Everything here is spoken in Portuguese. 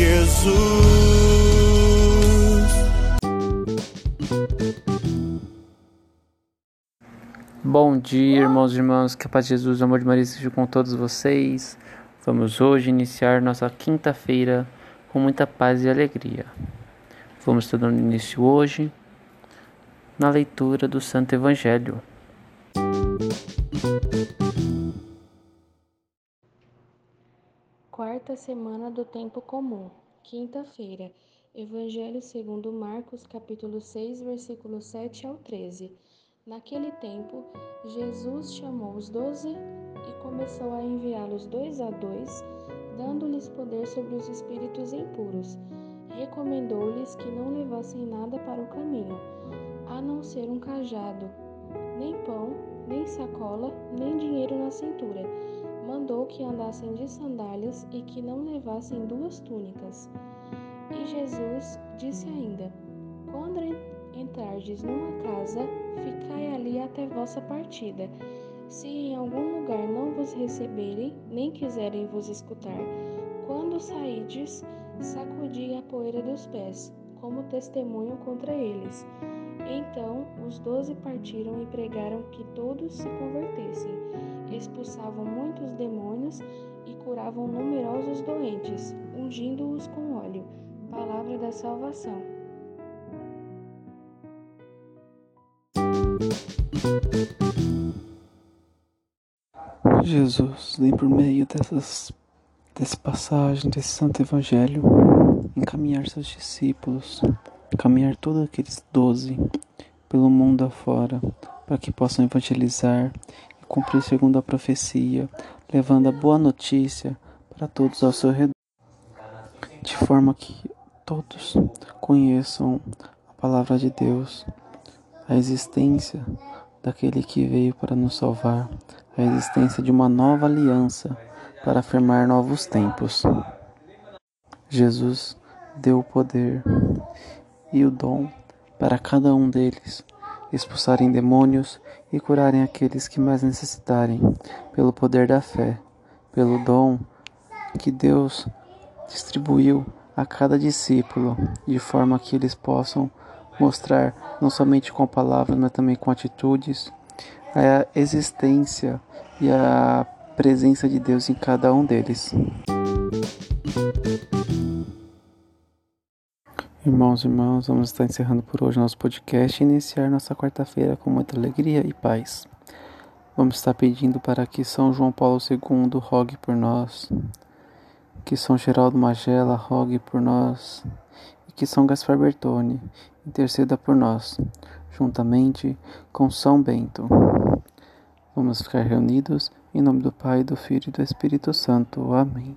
Jesus. Bom dia, irmãos e irmãs, que a paz de Jesus, o amor de Maria esteja com todos vocês. Vamos hoje iniciar nossa quinta-feira com muita paz e alegria. Vamos estar dando início hoje na leitura do Santo Evangelho. Quarta semana do tempo comum. Quinta-feira. Evangelho segundo Marcos, capítulo 6, versículo 7 ao 13. Naquele tempo, Jesus chamou os doze e começou a enviá-los dois a dois, dando-lhes poder sobre os espíritos impuros. Recomendou-lhes que não levassem nada para o caminho, a não ser um cajado, nem pão, nem sacola, nem dinheiro na cintura mandou que andassem de sandálias e que não levassem duas túnicas. E Jesus disse ainda: Quando en- entrardes numa casa, ficai ali até vossa partida. Se em algum lugar não vos receberem, nem quiserem vos escutar, quando saídes, sacudi a poeira dos pés, como testemunho contra eles. Então os doze partiram e pregaram que todos se convertessem expulsavam muitos demônios e curavam numerosos doentes, ungindo-os com óleo. Palavra da salvação. Jesus, vem por meio dessas dessa passagem desse Santo Evangelho, encaminhar seus discípulos, encaminhar todos aqueles doze pelo mundo afora, para que possam evangelizar cumprir segundo a profecia, levando a boa notícia para todos ao seu redor, de forma que todos conheçam a palavra de Deus, a existência daquele que veio para nos salvar, a existência de uma nova aliança para afirmar novos tempos. Jesus deu o poder e o dom para cada um deles expulsarem demônios e curarem aqueles que mais necessitarem, pelo poder da fé, pelo dom que Deus distribuiu a cada discípulo, de forma que eles possam mostrar, não somente com palavras, mas também com atitudes, a existência e a presença de Deus em cada um deles. Irmãos e irmãs, vamos estar encerrando por hoje nosso podcast e iniciar nossa quarta-feira com muita alegria e paz. Vamos estar pedindo para que São João Paulo II rogue por nós, que São Geraldo Magela rogue por nós e que São Gaspar Bertone interceda por nós, juntamente com São Bento. Vamos ficar reunidos em nome do Pai, do Filho e do Espírito Santo. Amém.